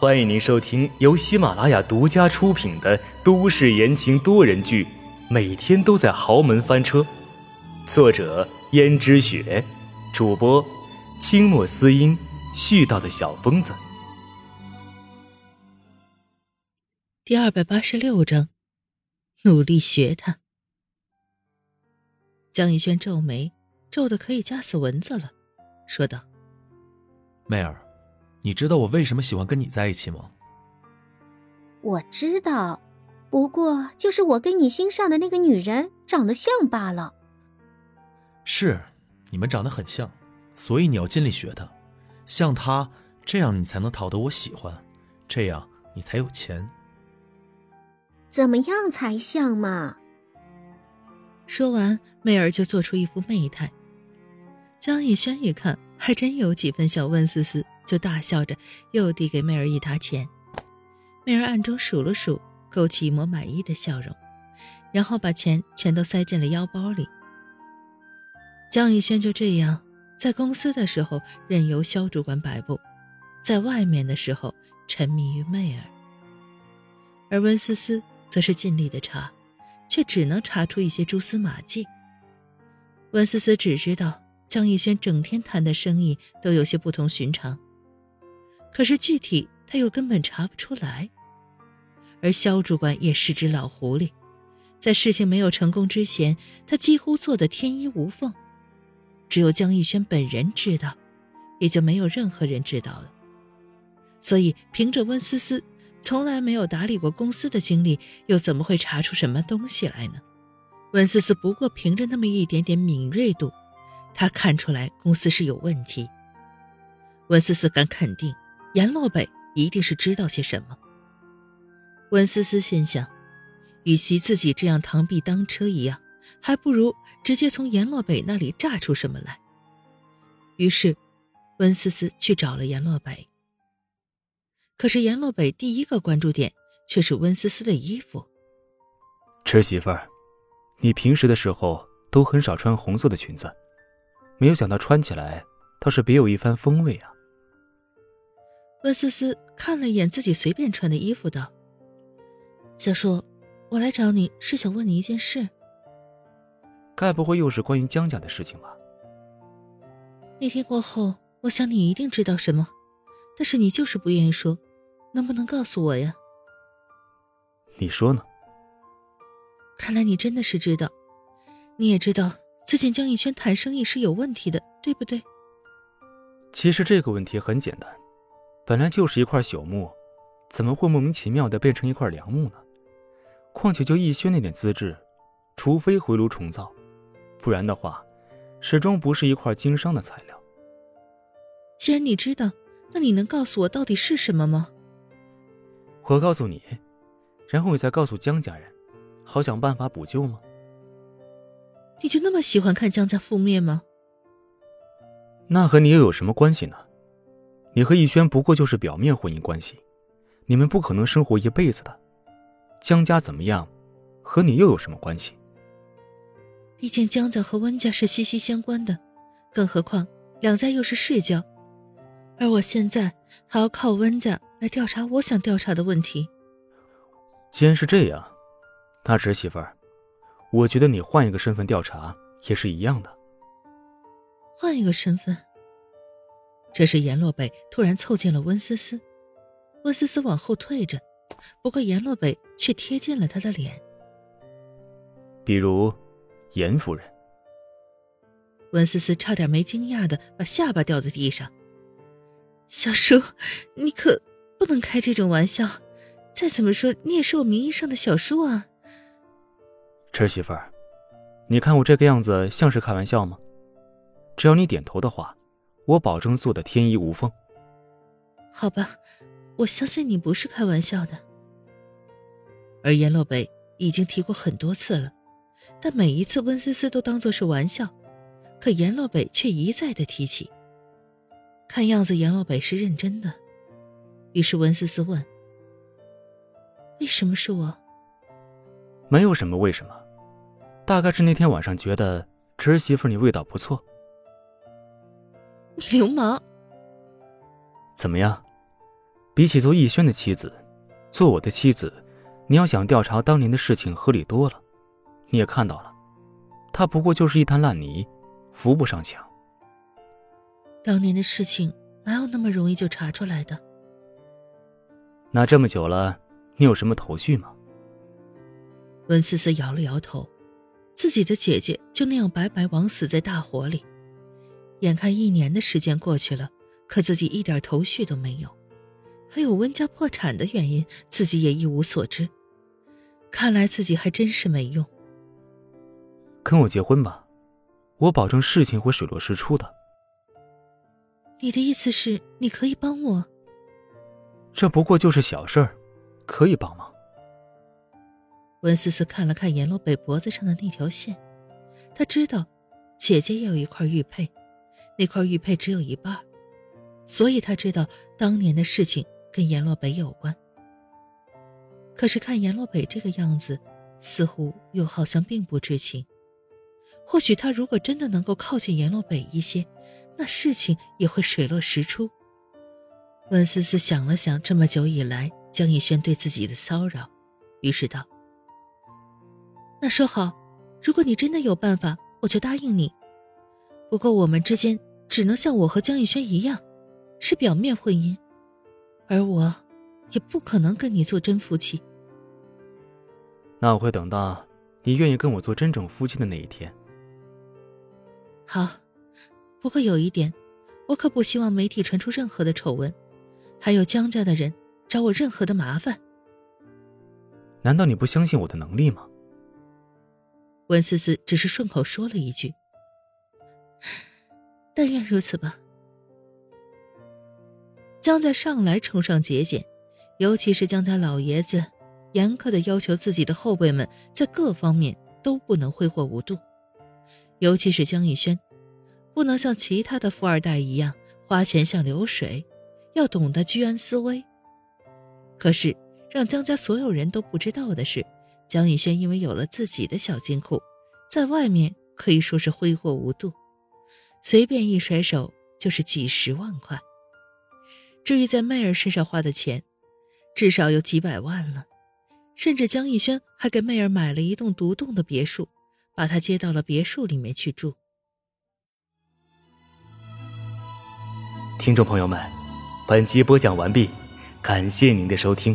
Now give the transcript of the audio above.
欢迎您收听由喜马拉雅独家出品的都市言情多人剧《每天都在豪门翻车》，作者：胭脂雪，主播：清墨思音，絮叨的小疯子。第二百八十六章，努力学他。江逸轩皱眉，皱的可以夹死蚊子了，说道。妹儿，你知道我为什么喜欢跟你在一起吗？我知道，不过就是我跟你心上的那个女人长得像罢了。是，你们长得很像，所以你要尽力学她，像她这样，你才能讨得我喜欢，这样你才有钱。怎么样才像嘛？说完，媚儿就做出一副媚态。江逸轩一看。还真有几分像温思思，就大笑着又递给妹儿一沓钱。妹儿暗中数了数，勾起一抹满意的笑容，然后把钱全都塞进了腰包里。江逸轩就这样在公司的时候任由肖主管摆布，在外面的时候沉迷于妹儿。而温思思则是尽力的查，却只能查出一些蛛丝马迹。温思思只知道。江逸轩整天谈的生意都有些不同寻常，可是具体他又根本查不出来。而肖主管也是只老狐狸，在事情没有成功之前，他几乎做的天衣无缝。只有江逸轩本人知道，也就没有任何人知道了。所以，凭着温思思从来没有打理过公司的经历，又怎么会查出什么东西来呢？温思思不过凭着那么一点点敏锐度。他看出来公司是有问题。温思思敢肯定，阎洛北一定是知道些什么。温思思心想，与其自己这样螳臂当车一样，还不如直接从阎洛北那里炸出什么来。于是，温思思去找了阎洛北。可是阎洛北第一个关注点却是温思思的衣服。侄媳妇儿，你平时的时候都很少穿红色的裙子。没有想到穿起来倒是别有一番风味啊！温思思看了一眼自己随便穿的衣服，道：“小叔，我来找你是想问你一件事。该不会又是关于江家的事情吧？那天过后，我想你一定知道什么，但是你就是不愿意说，能不能告诉我呀？你说呢？看来你真的是知道，你也知道。”最近江逸轩谈生意是有问题的，对不对？其实这个问题很简单，本来就是一块朽木，怎么会莫名其妙的变成一块良木呢？况且就逸轩那点资质，除非回炉重造，不然的话，始终不是一块经商的材料。既然你知道，那你能告诉我到底是什么吗？我告诉你，然后你再告诉江家人，好想办法补救吗？你就那么喜欢看江家覆灭吗？那和你又有什么关系呢？你和逸轩不过就是表面婚姻关系，你们不可能生活一辈子的。江家怎么样，和你又有什么关系？毕竟江家和温家是息息相关的，更何况两家又是世交，而我现在还要靠温家来调查我想调查的问题。既然是这样，大侄媳妇儿。我觉得你换一个身份调查也是一样的。换一个身份。这时，阎洛北突然凑近了温思思，温思思往后退着，不过阎洛北却贴近了他的脸。比如，严夫人。温思思差点没惊讶的把下巴掉在地上。小叔，你可不能开这种玩笑，再怎么说你也是我名义上的小叔啊。侄媳妇儿，你看我这个样子像是开玩笑吗？只要你点头的话，我保证做的天衣无缝。好吧，我相信你不是开玩笑的。而阎洛北已经提过很多次了，但每一次温思思都当作是玩笑，可阎洛北却一再的提起。看样子阎洛北是认真的，于是温思思问：“为什么是我？”没有什么为什么。大概是那天晚上觉得侄媳妇你味道不错。你 流氓！怎么样？比起做逸轩的妻子，做我的妻子，你要想调查当年的事情合理多了。你也看到了，他不过就是一滩烂泥，扶不上墙。当年的事情哪有那么容易就查出来的？那这么久了，你有什么头绪吗？温思思摇了摇头，自己的姐姐就那样白白枉死在大火里，眼看一年的时间过去了，可自己一点头绪都没有，还有温家破产的原因，自己也一无所知。看来自己还真是没用。跟我结婚吧，我保证事情会水落石出的。你的意思是，你可以帮我？这不过就是小事儿，可以帮忙。温思思看了看阎罗北脖子上的那条线，她知道姐姐也有一块玉佩，那块玉佩只有一半，所以她知道当年的事情跟阎罗北有关。可是看阎罗北这个样子，似乎又好像并不知情。或许他如果真的能够靠近阎罗北一些，那事情也会水落石出。温思思想了想，这么久以来江逸轩对自己的骚扰，于是道：“那说好，如果你真的有办法，我就答应你。不过我们之间只能像我和江逸轩一样，是表面婚姻，而我，也不可能跟你做真夫妻。那我会等到你愿意跟我做真正夫妻的那一天。好，不过有一点，我可不希望媒体传出任何的丑闻。”还有江家的人找我任何的麻烦，难道你不相信我的能力吗？温思思只是顺口说了一句：“但愿如此吧。”江家上来崇尚节俭，尤其是江家老爷子严苛的要求自己的后辈们在各方面都不能挥霍无度，尤其是江逸轩，不能像其他的富二代一样花钱像流水。要懂得居安思危。可是，让江家所有人都不知道的是，江逸轩因为有了自己的小金库，在外面可以说是挥霍无度，随便一甩手就是几十万块。至于在媚儿身上花的钱，至少有几百万了。甚至江逸轩还给媚儿买了一栋独栋的别墅，把她接到了别墅里面去住。听众朋友们。本集播讲完毕，感谢您的收听。